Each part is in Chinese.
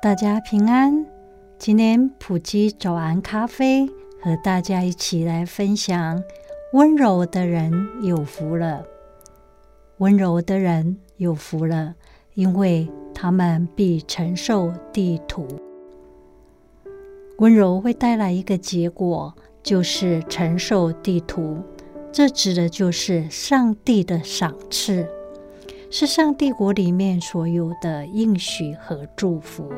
大家平安，今天普及早安咖啡和大家一起来分享：温柔的人有福了。温柔的人有福了，因为他们必承受地土。温柔会带来一个结果，就是承受地土。这指的就是上帝的赏赐。是上帝国里面所有的应许和祝福，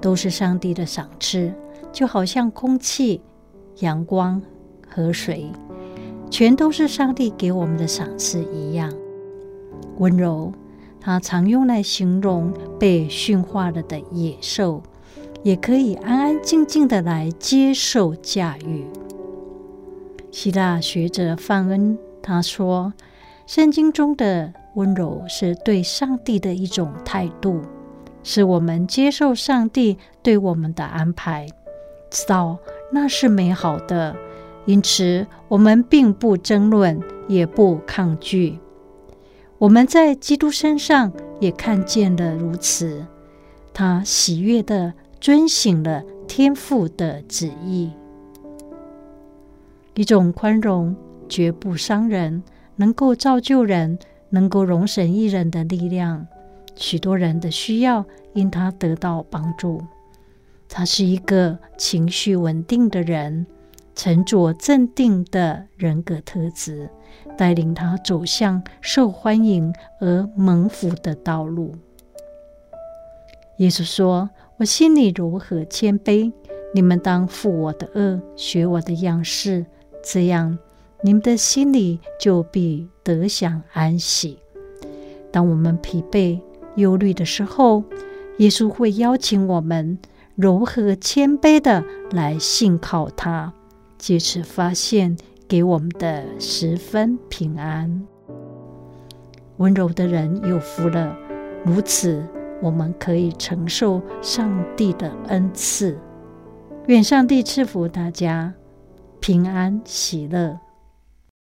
都是上帝的赏赐，就好像空气、阳光、河水，全都是上帝给我们的赏赐一样。温柔，它常用来形容被驯化了的野兽，也可以安安静静的来接受驾驭。希腊学者范恩他说，圣经中的。温柔是对上帝的一种态度，是我们接受上帝对我们的安排，知道那是美好的，因此我们并不争论，也不抗拒。我们在基督身上也看见了如此，他喜悦地遵行了天父的旨意，一种宽容，绝不伤人，能够造就人。能够容神一人的力量，许多人的需要因他得到帮助。他是一个情绪稳定的人，沉着镇定的人格特质，带领他走向受欢迎而蒙福的道路。耶稣说：“我心里如何谦卑，你们当负我的轭，学我的样式，这样。”你们的心里就必得享安息。当我们疲惫、忧虑的时候，耶稣会邀请我们柔和谦卑的来信靠他，借此发现给我们的十分平安。温柔的人有福了，如此我们可以承受上帝的恩赐。愿上帝赐福大家，平安喜乐。